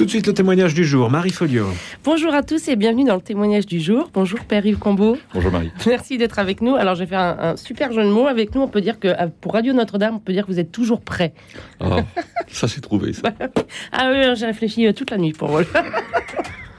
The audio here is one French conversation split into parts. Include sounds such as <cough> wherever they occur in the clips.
Tout de suite le témoignage du jour, Marie Folio. Bonjour à tous et bienvenue dans le témoignage du jour. Bonjour Père-Yves Combeau. Bonjour Marie. <laughs> Merci d'être avec nous. Alors je vais faire un, super jeu de mots avec nous. On peut dire que euh, pour Radio Notre-Dame, on peut dire que vous êtes toujours prêt. Oh, ça c'est trouvé ça. <laughs> ah oui, j'ai réfléchi euh, toute la nuit pour vous. <laughs>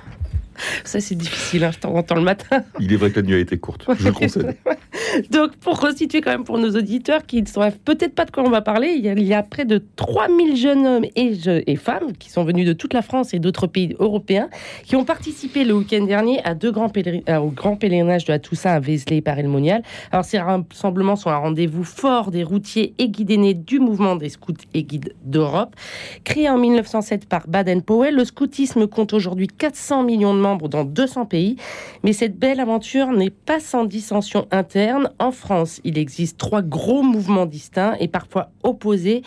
Ça, c'est difficile, hein, je t'en entends le matin. Il est vrai que la nuit a été courte, je le concède. <laughs> Donc, pour resituer quand même pour nos auditeurs qui ne savent peut-être pas de quoi on va parler, il y a, près de 3000 jeunes hommes et, et, femmes qui sont venus de toute la France et d'autres pays européens qui ont participé le week-end dernier à deux grands euh, au grand pèlerinage de la Toussaint à Vézelay par monial Alors, ces rassemblements sont un rendez-vous fort des routiers et guidés nés du mouvement des scouts et guides d'Europe. Créé en 1907 par Baden-Powell, le scoutisme compte aujourd'hui 400 millions de membres dans 200 pays. Mais cette belle aventure n'est pas sans dissension interne. En France, il existe trois gros mouvements distincts et parfois opposés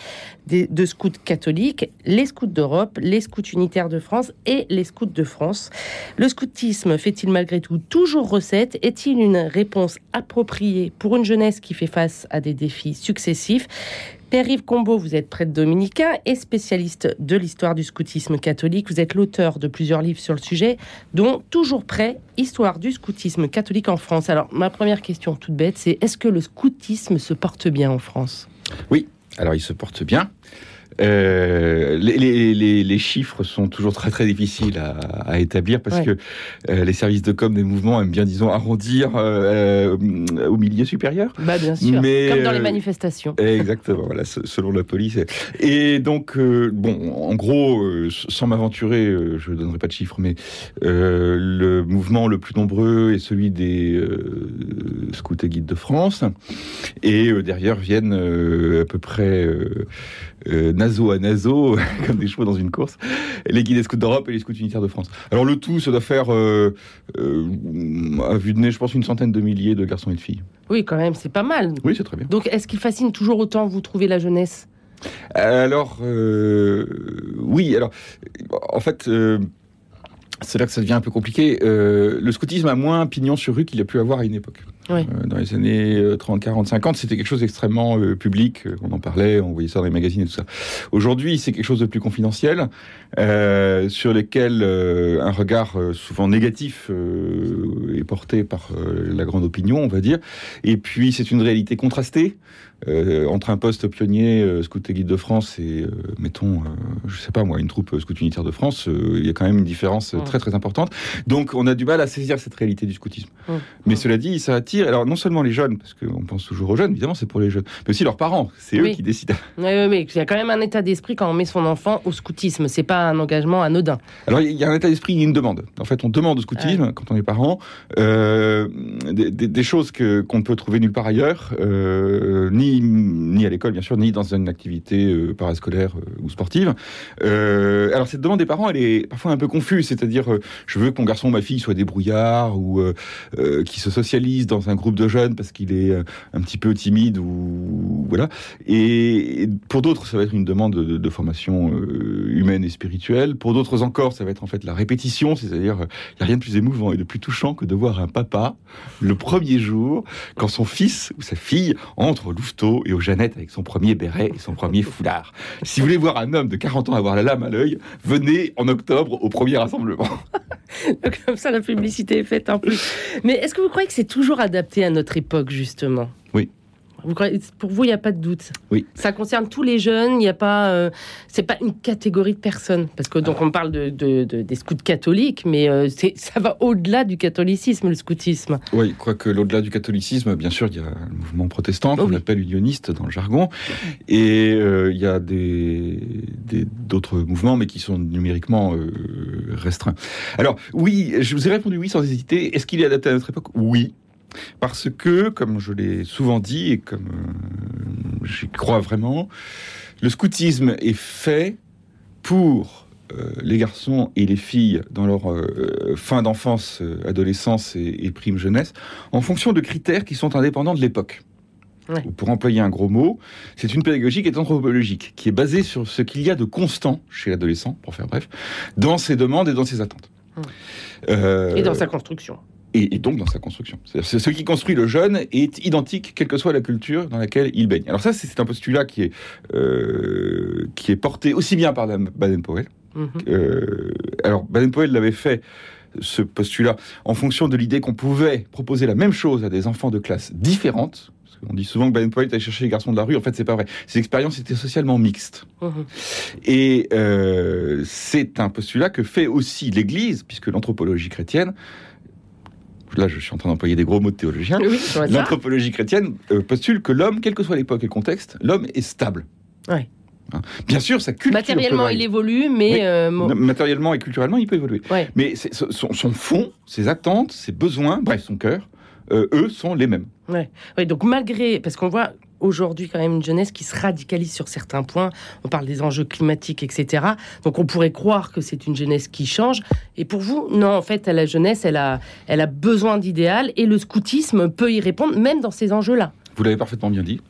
de scouts catholiques, les scouts d'Europe, les scouts unitaires de France et les scouts de France. Le scoutisme fait-il malgré tout toujours recette? Est-il une réponse appropriée pour une jeunesse qui fait face à des défis successifs? Père-Yves Combeau, vous êtes prêtre dominicain et spécialiste de l'histoire du scoutisme catholique. Vous êtes l'auteur de plusieurs livres sur le sujet, dont Toujours prêt, Histoire du scoutisme catholique en France. Alors, ma première question toute bête, c'est est-ce que le scoutisme se porte bien en France? Oui, alors il se porte bien. Euh, les, chiffres sont toujours très très difficiles à, établir parce que euh, les services de com des mouvements aiment bien, disons, arrondir euh, au milieu supérieur. Bah bien sûr, Mais, comme dans les manifestations. Exactement, voilà, selon la police. Et donc, bon, en gros, sans m'aventurer, je ne donnerai pas de chiffres, mais le mouvement le plus nombreux est celui des scouts et guides de France. Et derrière viennent à peu près naso à naso, <laughs> comme des chevaux dans une course, les guides scouts d'Europe et les scouts unitaires de France. Alors le tout, ça doit faire, euh, euh, à vue de nez, je pense, une centaine de milliers de garçons et de filles. Oui, quand même, c'est pas mal. Oui, c'est très bien. Donc, est-ce qu'il fascine toujours autant, vous trouvez, la jeunesse? Alors, euh, oui, alors, en fait c'est là que ça devient un peu compliqué. le scoutisme a moins pignon sur rue qu'il a pu avoir à une époque. Euh, dans les années 30, 40, 50, c'était quelque chose d'extrêmement euh, public. On en parlait, on voyait ça dans les magazines et tout ça. Aujourd'hui, c'est quelque chose de plus confidentiel, euh, sur lequel un regard souvent négatif est porté par la grande opinion, on va dire. Et puis, c'est une réalité contrastée. entre un poste pionnier scout et guide de France et mettons je sais pas moi une troupe scout unitaire de France il y a quand même une différence très très importante donc on a du mal à saisir cette réalité du scoutisme mais cela dit ça attire alors non seulement les jeunes, parce qu'on pense toujours aux jeunes, évidemment c'est pour les jeunes, mais aussi leurs parents, c'est eux qui décident. <laughs> Oui, oui, mais il y a quand même un état d'esprit quand on met son enfant au scoutisme, c'est pas un engagement anodin. Alors il y a un état d'esprit, il y a une demande. En fait, on demande au scoutisme, quand on est parent, euh, des, choses que, qu'on ne peut trouver nulle part ailleurs, euh, ni, ni à l'école bien sûr, ni dans une activité euh, parascolaire ou sportive. alors cette demande des parents, elle est parfois un peu confuse, c'est-à-dire je veux que mon garçon ou ma fille soit débrouillard ou qui se socialise dans un groupe de jeunes parce qu'il est euh, un petit peu timide ou voilà. Et pour d'autres, ça va être une demande de, formation euh, humaine et spirituelle. Pour d'autres encore, ça va être en fait la répétition, c'est-à-dire il n'y a rien de plus émouvant et de plus touchant que de voir un papa le premier jour quand son fils ou sa fille entre au louveteau et aux Jeannettes avec son premier béret et son premier foulard. Si vous voulez voir un homme de 40 ans avoir la lame à l'œil, venez en octobre au premier rassemblement. <laughs> <laughs> Comme ça, la publicité est faite en plus. Mais est-ce que vous croyez que c'est toujours adapté à notre époque, justement? Pour vous, il n'y a pas de doute. Oui. Ça concerne tous les jeunes. Il n'y a pas, euh, c'est pas une catégorie de personnes, parce que donc on parle de, des scouts catholiques, mais euh, ça va au-delà du catholicisme, le scoutisme. Oui, quoique l'au-delà du catholicisme, bien sûr, il y a le mouvement protestant qu'on appelle unioniste dans le jargon, et euh, il y a des d'autres mouvements, mais qui sont numériquement restreints. Alors oui, je vous ai répondu oui sans hésiter. Est-ce qu'il est adapté à notre époque? Oui. Parce que, comme je l'ai souvent dit et comme euh, j'y crois vraiment, le scoutisme est fait pour euh, les garçons et les filles dans leur euh, fin d'enfance, adolescence et, prime jeunesse, en fonction de critères qui sont indépendants de l'époque. Pour employer un gros mot, c'est une pédagogie qui est anthropologique, qui est basée sur ce qu'il y a de constant chez l'adolescent, pour faire bref, dans ses demandes et dans ses attentes. et dans sa construction et, donc dans sa construction. C'est ce qui construit le jeune est identique, quelle que soit la culture dans laquelle il baigne. Alors ça, c'est un postulat qui est, euh, qui est porté aussi bien par Baden-Powell. Mhm. Euh, alors Baden-Powell l'avait fait ce postulat en fonction de l'idée qu'on pouvait proposer la même chose à des enfants de classes différentes. On dit souvent que Baden-Powell allait chercher les garçons de la rue. En fait, c'est pas vrai. Ces expériences étaient socialement mixtes. Mhm. Et euh, c'est un postulat que fait aussi l'Église, puisque l'anthropologie chrétienne là je suis en train d'employer des gros mots de théologien, l'anthropologie chrétienne euh, postule que l'homme, quelle que soit l'époque et le contexte, l'homme est stable. Ouais. Hein. Bien sûr, sa culture. Matériellement, il évolue, mais. Euh, matériellement et culturellement, il peut évoluer. Mais son, son, fond, ses attentes, ses besoins, bref, son cœur, euh, eux, sont les mêmes. Ouais. donc malgré. Parce qu'on voit aujourd'hui quand même une jeunesse qui se radicalise sur certains points. On parle des enjeux climatiques, etc. Donc on pourrait croire que c'est une jeunesse qui change. Et pour vous, non, en fait, la jeunesse, elle a, elle a besoin d'idéal et le scoutisme peut y répondre, même dans ces enjeux-là. Vous l'avez parfaitement bien dit.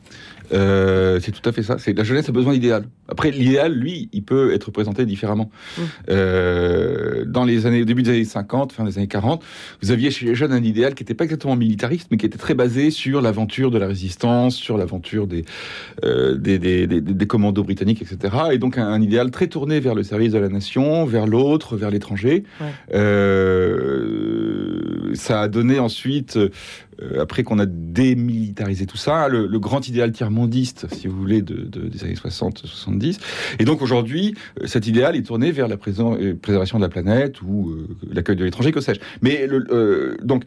Euh, c'est tout à fait ça. C'est la jeunesse a besoin d'idéal. Après, l'idéal, lui, il peut être présenté différemment. Mmh. Euh, dans les années, début des années 50, fin des années 40, vous aviez chez les jeunes un idéal qui n'était pas exactement militariste, mais qui était très basé sur l'aventure de la résistance, sur l'aventure des, euh, des, des, des, commandos britanniques, etc. Et donc un, idéal très tourné vers le service de la nation, vers l'autre, vers l'étranger. ça a donné ensuite après qu'on a démilitarisé tout ça, le, grand idéal tiers-mondiste, si vous voulez, de, des années 60-70. Et donc aujourd'hui, euh, cet idéal est tourné vers la euh, préservation de la planète ou l'accueil de l'étranger, que sais-je. Mais le, donc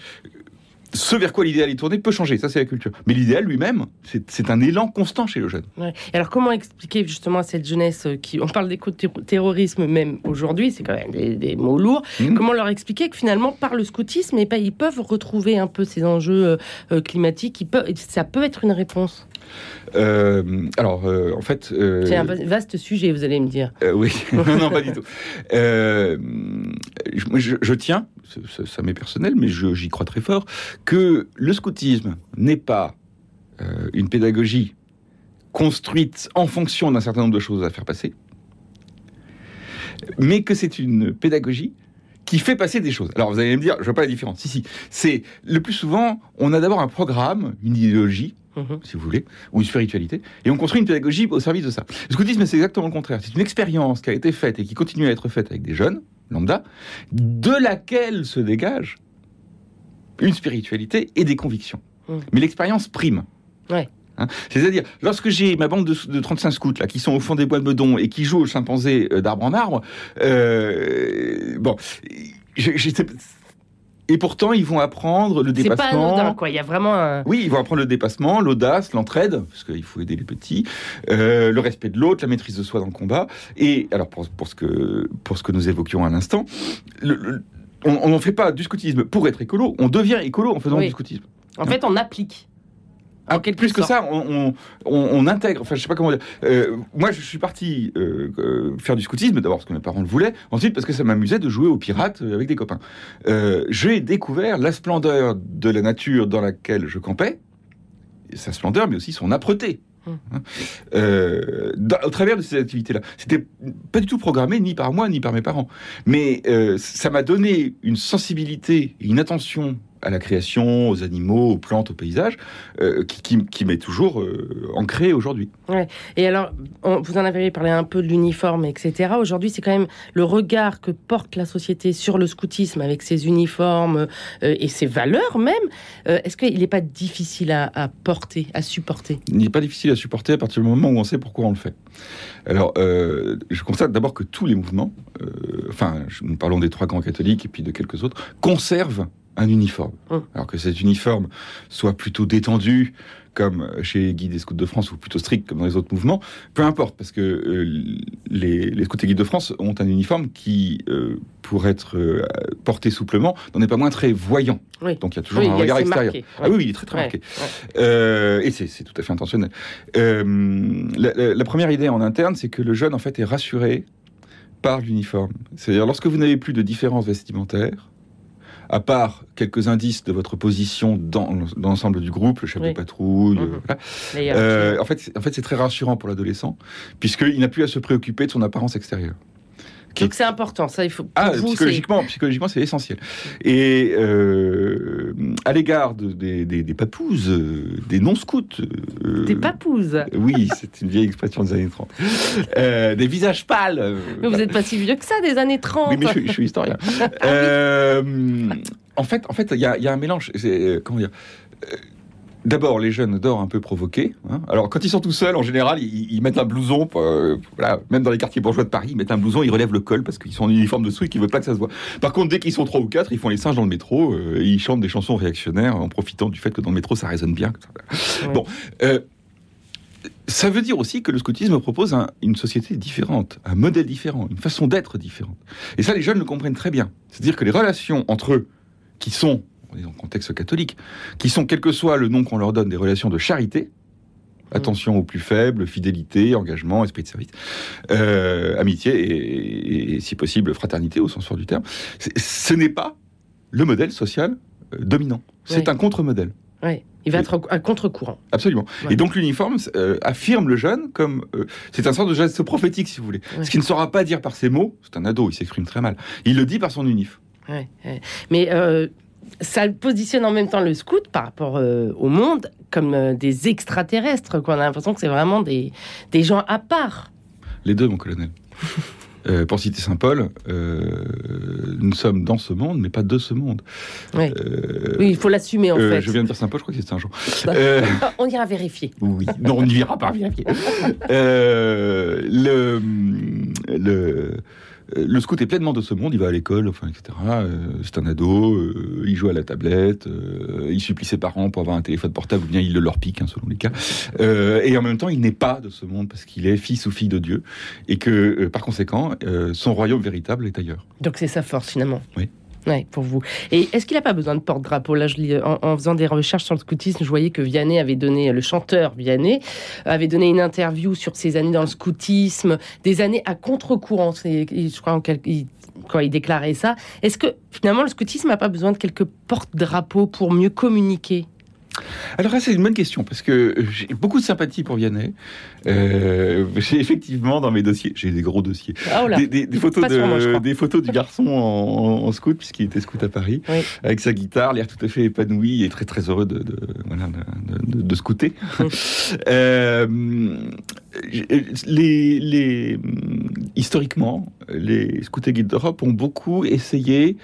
ce vers quoi l'idéal est tourné peut changer, ça c'est la culture. Mais l'idéal lui-même, c'est un élan constant chez le jeune. Alors comment expliquer justement à cette jeunesse euh, qui, on parle d'éco-terrorisme même aujourd'hui, c'est quand même des, mots lourds, mmh. comment leur expliquer que finalement par le scoutisme, et pas, ils peuvent retrouver un peu ces enjeux euh, euh, climatiques, ça peut être une réponse? Alors, en fait... c'est un vaste sujet, vous allez me dire. oui, <laughs> non, pas du tout. je, je, tiens, ça m'est personnel, mais j'y crois très fort, que le scoutisme n'est pas euh, une pédagogie construite en fonction d'un certain nombre de choses à faire passer, mais que c'est une pédagogie qui fait passer des choses. Alors vous allez me dire, je vois pas la différence. Si, si. C'est le plus souvent, on a d'abord un programme, une idéologie, mhm. si vous voulez, ou une spiritualité, et on construit une pédagogie au service de ça. Le scoutisme, c'est exactement le contraire. C'est une expérience qui a été faite et qui continue à être faite avec des jeunes, lambda, de laquelle se dégage une spiritualité et des convictions. Mmh. Mais l'expérience prime. Hein C'est-à-dire, lorsque j'ai ma bande de, 35 scouts là, qui sont au fond des bois de Meudon et qui jouent au chimpanzé euh, d'arbre en arbre, euh, bon, et pourtant, ils vont apprendre le dépassement. C'est pas quoi. Il y a vraiment un... Oui, ils vont apprendre le dépassement, l'audace, l'entraide, parce qu'il faut aider les petits, euh, le respect de l'autre, la maîtrise de soi dans le combat. Et alors, pour, pour, ce, que, pour ce que nous évoquions à l'instant, le, on n'en fait pas du scoutisme pour être écolo, on devient écolo en faisant du scoutisme. En fait, on applique. Ah, plus que ça, on, intègre. Enfin, je sais pas comment dire. Euh, moi, je suis parti euh, euh, faire du scoutisme d'abord parce que mes parents le voulaient. Ensuite, parce que ça m'amusait de jouer aux pirates avec des copains. J'ai découvert la splendeur de la nature dans laquelle je campais, sa splendeur, mais aussi son âpreté. Hein. Euh, au travers de ces activités-là. C'était pas du tout programmé ni par moi ni par mes parents, mais euh, ça m'a donné une sensibilité et une attention à la création, aux animaux, aux plantes, aux paysages, euh, qui, qui, m'est toujours euh, ancré aujourd'hui. Ouais. Et alors, vous en avez parlé un peu de l'uniforme, etc. Aujourd'hui, c'est quand même le regard que porte la société sur le scoutisme avec ses uniformes euh, et ses valeurs même. Est-ce qu'il n'est pas difficile à, à, porter, à supporter? Il n'est pas difficile à supporter à partir du moment où on sait pourquoi on le fait. Alors, je constate d'abord que tous les mouvements, enfin, nous parlons des trois grands catholiques et puis de quelques autres, conservent un uniforme. Hum. Alors que cet uniforme soit plutôt détendu, comme chez Guide des Scouts de France, ou plutôt strict, comme dans les autres mouvements, peu importe, parce que euh, les, les, Scouts et Guides de France ont un uniforme qui, euh, pour être euh, porté souplement, n'en est pas moins très voyant. Donc il y a toujours un regard extérieur. Ah oui, il est très très marqué. et c'est tout à fait intentionnel. La, la, première idée en interne, c'est que le jeune, en fait, est rassuré par l'uniforme. C'est-à-dire, lorsque vous n'avez plus de différences vestimentaires, à part quelques indices de votre position dans, l'ensemble du groupe, le chef de patrouille, mhm. euh, en fait, en fait c'est très rassurant pour l'adolescent, puisqu'il n'a plus à se préoccuper de son apparence extérieure. Qui Donc c'est important, ça il faut. Ah, vous, psychologiquement, psychologiquement, c'est essentiel. Et euh, à l'égard de- des, des- des papouses, euh, des non-scouts. euh, Des papouses. Oui, c'est une vieille expression des années 30. Euh, des visages pâles. Mais vous n'êtes pas si vieux que ça, des années 30. Oui, mais je, suis- je suis historien. <laughs> Euh, en fait, en fait, il y, y a un mélange. Comment dire D'abord, les jeunes adorent un peu provoquer. hein. Alors, quand ils sont tout seuls, en général, ils, ils mettent un blouson. euh, voilà, même dans les quartiers bourgeois de Paris, ils mettent un blouson, ils relèvent le col parce qu'ils sont en uniforme dessous et qu'ils veulent pas que ça se voit. Par contre, dès qu'ils sont trois ou quatre, ils font les singes dans le métro euh, et ils chantent des chansons réactionnaires en profitant du fait que dans le métro, ça résonne bien. Ouais. Bon, euh, ça veut dire aussi que le scoutisme propose un- une société différente, un modèle différent, une façon d'être différente. Et ça, les jeunes le comprennent très bien. C'est-à-dire que les relations entre eux, qui sont, on est dans le contexte catholique, qui sont, quel que soit le nom qu'on leur donne, des relations de charité, attention aux plus faibles, fidélité, engagement, esprit de service, euh, amitié et, et- et, si possible, fraternité au sens fort du terme, ce n'est pas le modèle social euh, dominant. C'est un contre-modèle. Ouais, il va être un contre-courant. Absolument. Ouais. Et donc l'uniforme euh, affirme le jeune comme euh, c'est un sorte de geste prophétique, si vous voulez. Ouais. Ce qu'il ne saura pas dire par ses mots, c'est un ado, il s'exprime très mal. Il le dit par son unif. Ouais, ouais. Mais euh, ça positionne en même temps le scout par rapport euh, au monde comme euh, des extraterrestres. Quoi. On a l'impression que c'est vraiment des, des gens à part. Les deux, mon colonel. <laughs> Euh, pour citer Saint Paul, nous sommes dans ce monde, mais pas de ce monde. Oui, il faut l'assumer en fait. Je viens de dire Saint Paul, je crois que c'était un jour. Bah. <laughs> On ira vérifier. Oui, non, on n'y verra pas vérifier. <laughs> Le, le, le scout est pleinement de ce monde, il va à l'école, enfin, etc. Euh, c'est un ado, euh, il joue à la tablette, euh, il supplie ses parents pour avoir un téléphone portable, ou bien il le leur pique, hein, selon les cas. Euh, et en même temps, il n'est pas de ce monde parce qu'il est fils ou fille de Dieu, et que, euh, par conséquent, euh, son royaume véritable est ailleurs. Donc c'est sa force finalement. Oui. Pour vous. Et est-ce qu'il n'a pas besoin de porte-drapeau Là, je en, en faisant des recherches sur le scoutisme, je voyais que Vianney avait donné, le chanteur Vianney, avait donné une interview sur ses années dans le scoutisme, des années à contre-courant. Je crois en quand il déclarait ça. Est-ce que finalement le scoutisme n'a pas besoin de quelques porte-drapeaux pour mieux communiquer? Alors là, c'est une bonne question, parce que j'ai beaucoup de sympathie pour Vianney. Euh, j'ai effectivement dans mes dossiers, j'ai des gros dossiers, Ah, oh là. des, des- des photos moi, des photos du garçon en, en scout puisqu'il était scout à Paris Oui. avec sa guitare l'air tout à fait épanoui et très très heureux de, de, voilà, de, de- scouter. <laughs> Euh, les, les historiquement les scouts et guides d'Europe ont beaucoup essayé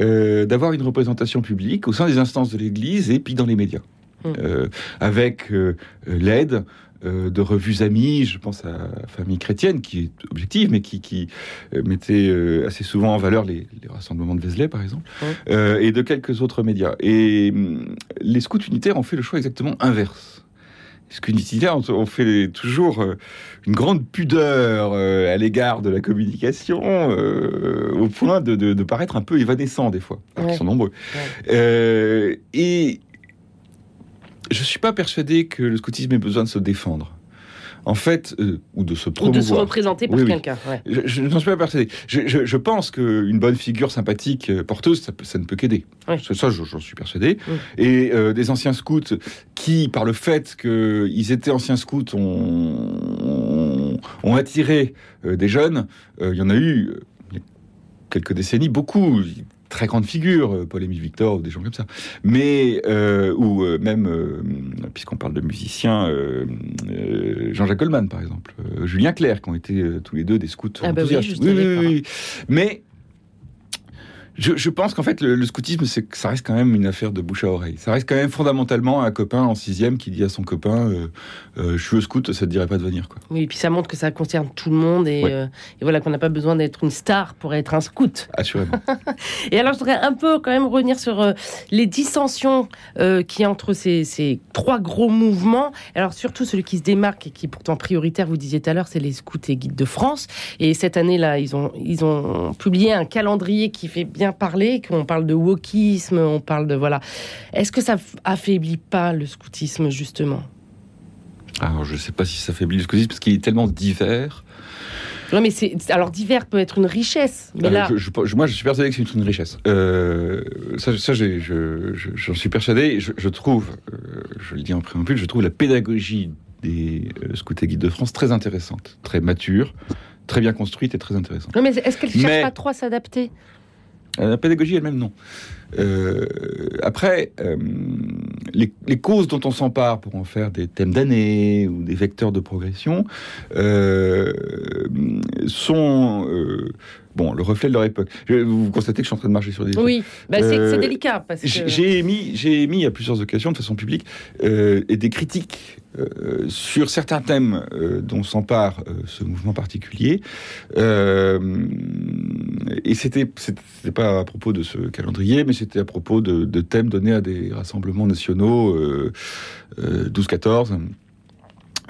euh, d'avoir une représentation publique au sein des instances de l'Église et puis dans les médias Mm. Euh, avec euh, l'aide euh, de revues amies, je pense à Famille chrétienne, qui est objective, mais qui, qui mettait assez souvent en valeur les, les rassemblements de Vézelay, par exemple, Ouais. euh, et de quelques autres médias. Et hum, les scouts unitaires ont fait le choix exactement inverse. Les scouts unitaires ont, fait toujours une grande pudeur à l'égard de la communication, euh, au point de, de- de paraître un peu évanescents des fois, alors Ouais. qu'ils sont nombreux. Euh, et je suis pas persuadé que le scoutisme ait besoin de se défendre. En fait, euh, ou de se Ou promouvoir. de se représenter par Oui, oui. quelqu'un ouais. Je, je n'en suis pas persuadé. Je, je- je pense qu'une bonne figure sympathique, euh, porteuse, ça, ça ne peut qu'aider. C'est Ça, je- j'en suis persuadé. Et euh, des anciens scouts qui, par le fait qu'ils étaient anciens scouts, ont, ont, ont attiré euh, des jeunes, il y en a eu il y a quelques décennies, beaucoup. Très grandes figures, euh, Paul-Émile Victor ou des gens comme ça. Mais, euh, ou euh, même, euh, puisqu'on parle de musiciens, Jean-Jacques Goldman, par exemple, euh, Julien Clerc, qui ont été tous les deux des scouts Ah bah oui, enthousiastes. savais pas. Mais je, je pense qu'en fait, le, le scoutisme, c'est que ça reste quand même une affaire de bouche à oreille. Ça reste quand même fondamentalement un copain en sixième qui dit à son copain euh, euh, Je suis au scout, ça te dirait pas de venir. Quoi. Oui, et puis ça montre que ça concerne tout le monde et, Ouais. euh, et voilà qu'on n'a pas besoin d'être une star pour être un scout. Assurément. <laughs> Et alors, je voudrais un peu quand même revenir sur les dissensions qui entre ces, ces trois gros mouvements. Alors, surtout celui qui se démarque et qui est pourtant prioritaire, vous disiez tout à l'heure, c'est les scouts et guides de France. Et cette année-là, ils ont, ils ont publié un calendrier qui fait bien parler, qu'on parle de wokisme, on parle de... Voilà. Est-ce que ça affaiblit pas le scoutisme, justement? Alors, je ne sais pas si ça faiblit le scoutisme parce qu'il est tellement divers. Non, mais c'est... Alors, divers peut être une richesse, mais Euh, là... je- je- moi, je suis persuadé que c'est une richesse. Euh, ça, ça j'en suis persuadé. Je, je trouve, euh, je le dis en préambule, je trouve la pédagogie des euh, scouts et guides de France très intéressante, très mature, très bien construite et très intéressante. Non, mais est-ce qu'elle cherche Mais- pas trop à s'adapter? La pédagogie elle-même, non. Euh, après, euh, les, les causes dont on s'empare pour en faire des thèmes d'année ou des vecteurs de progression euh, sont bon le reflet de leur époque. Je- vous constatez que je suis en train de marcher sur des Oui, bah, c'est délicat parce J'ai que. j'ai émis, j'ai émis à plusieurs occasions de façon publique et des critiques euh, sur certains thèmes euh, dont s'empare euh, ce mouvement particulier. Et c'était c'était pas à propos de ce calendrier, mais c'était à propos de, de thèmes donnés à des rassemblements nationaux euh, euh, 12-14,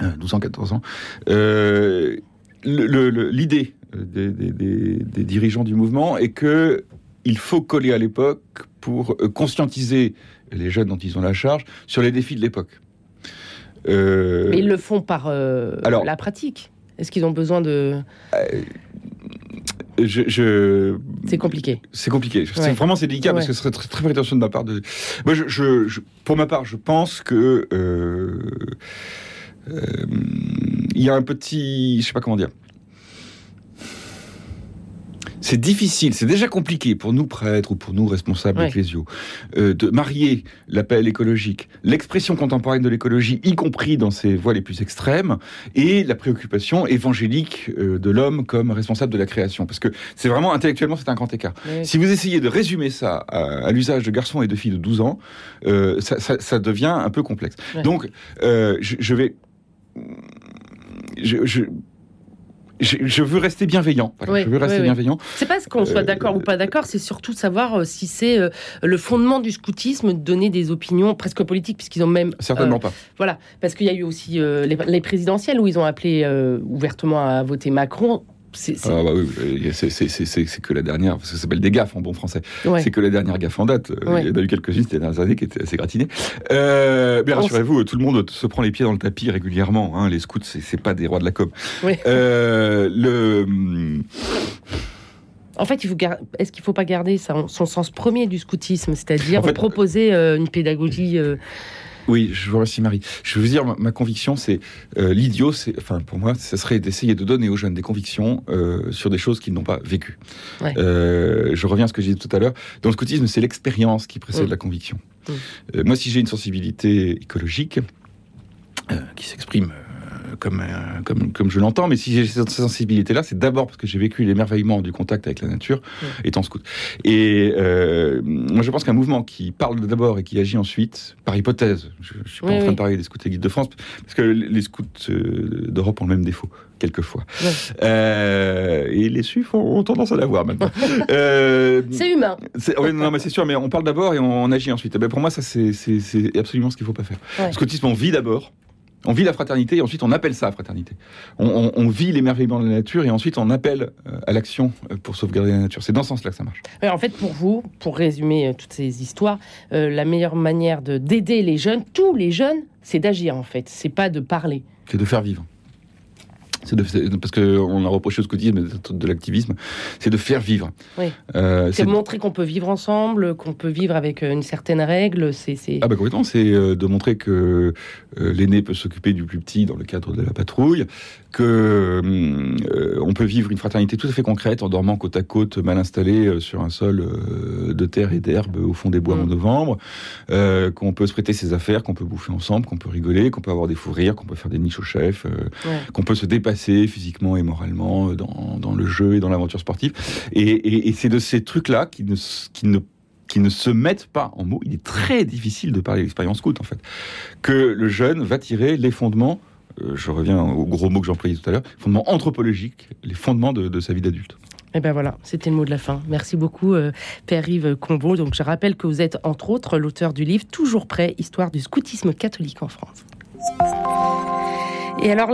euh, 12 ans, 14 ans. Euh, le- L'idée des, des- des- des dirigeants du mouvement est que il faut coller à l'époque pour conscientiser les jeunes dont ils ont la charge sur les défis de l'époque. Euh, Mais ils le font par euh, Alors- la pratique. Est-ce qu'ils ont besoin de. Je, je- C'est compliqué. c'est compliqué. Ouais. Vraiment, c'est délicat parce que ce serait très, très prétentieux de ma part. De... Moi, je, je- je- pour ma part, je pense que euh, euh, il y a un petit, je sais pas comment dire. C'est difficile, c'est déjà compliqué pour nous prêtres ou pour nous responsables Ouais. ecclésiaux euh, de marier l'appel écologique, l'expression contemporaine de l'écologie, y compris dans ses voies les plus extrêmes, et la préoccupation évangélique euh, de l'homme comme responsable de la création. Parce que c'est vraiment intellectuellement, c'est un grand écart. Si vous essayez de résumer ça à, à l'usage de garçons et de filles de 12 ans, euh, ça, ça- ça devient un peu complexe. Ouais. Donc, je, je vais. Je, je, je- je veux rester bienveillant. Voilà, Oui, je veux rester oui, oui. bienveillant. C'est pas ce qu'on soit Euh, d'accord ou pas d'accord, c'est surtout savoir euh, si c'est euh, le fondement du scoutisme de donner des opinions presque politiques, puisqu'ils ont même. Certainement pas. Voilà, parce qu'il y a eu aussi les, les présidentielles où ils ont appelé ouvertement à voter Macron. C'est, Ah bah oui, que la dernière, parce que ça s'appelle des gaffes en bon français. ouais. C'est que la dernière gaffe en date. Euh, Ouais. Il y en a eu quelques-unes ces dernières années qui étaient assez gratinées. Euh, mais rassurez-vous, tout le monde se prend les pieds dans le tapis régulièrement. hein. Les scouts, c'est pas des rois de la com. Euh, le hum, En fait, gar- est-ce qu'il ne faut pas garder son sens premier du scoutisme, c'est-à-dire En fait, proposer euh, une pédagogie euh, Oui, je vous remercie Marie. Je veux dire, ma, ma conviction, c'est euh, l'idiot, c'est, enfin pour moi, ce serait d'essayer de donner aux jeunes des convictions euh, sur des choses qu'ils n'ont pas vécues. Ouais. Euh, je reviens à ce que j'ai dit tout à l'heure. Dans le scoutisme, c'est l'expérience qui précède Mm. la conviction. Mm. Moi, si j'ai une sensibilité écologique qui s'exprime comme, euh, comme, comme je l'entends, mais si j'ai cette sensibilité-là, c'est d'abord parce que j'ai vécu l'émerveillement du contact avec la nature Mm. étant scout. Et euh, moi, je pense qu'un mouvement qui parle d'abord et qui agit ensuite, par hypothèse, je ne suis pas Oui, en train oui. de parler des scouts et guides de France, parce que les scouts euh, d'Europe ont le même défaut, quelquefois. Ouais. Euh, et les suifs ont, ont tendance à l'avoir maintenant. <laughs> Euh, C'est humain. oui, non, mais c'est sûr, mais on parle d'abord et on, on agit ensuite. Eh ben, pour moi, ça, c'est absolument ce qu'il ne faut pas faire. Ouais. Scoutisme, on vit d'abord. On vit la fraternité et ensuite on appelle ça fraternité. On, on- on vit l'émerveillement de la nature et ensuite on appelle euh, à l'action euh, pour sauvegarder la nature. C'est dans ce sens-là que ça marche. Ouais, En fait, pour vous, pour résumer euh, toutes ces histoires, euh, la meilleure manière de d'aider les jeunes, tous les jeunes, c'est d'agir en fait. C'est pas de parler. C'est de faire vivre. C'est de, parce qu'on a reproché au scoutisme de, de l'activisme, c'est de faire vivre. Oui. Euh, C'est montrer qu'on peut vivre ensemble, qu'on peut vivre avec euh, une certaine règle. C'est Ah bah complètement, c'est euh, de montrer que l'aîné peut s'occuper du plus petit dans le cadre de la patrouille, que euh, on peut vivre une fraternité tout à fait concrète en dormant côte à côte, mal installé sur un sol de terre et d'herbe au fond des bois Mm. en novembre, euh, qu'on peut se prêter ses affaires, qu'on peut bouffer ensemble, qu'on peut rigoler, qu'on peut avoir des fous rires, qu'on peut faire des niches au chef, Ouais. qu'on peut se dépasser physiquement et moralement euh, dans, le jeu et dans l'aventure sportive. Et, c'est de ces trucs-là qui ne, se mettent pas en mots. Il est très difficile de parler d'expérience scout, en fait. Que le jeune va tirer les fondements, euh, je reviens au gros mot que j'employais tout à l'heure, fondements anthropologiques, les fondements de, de sa vie d'adulte. Et ben voilà, c'était le mot de la fin. Merci beaucoup, euh, Père-Yves Combeau. Donc, je rappelle que vous êtes, entre autres, l'auteur du livre Toujours prêt, histoire du scoutisme catholique en France. Et alors,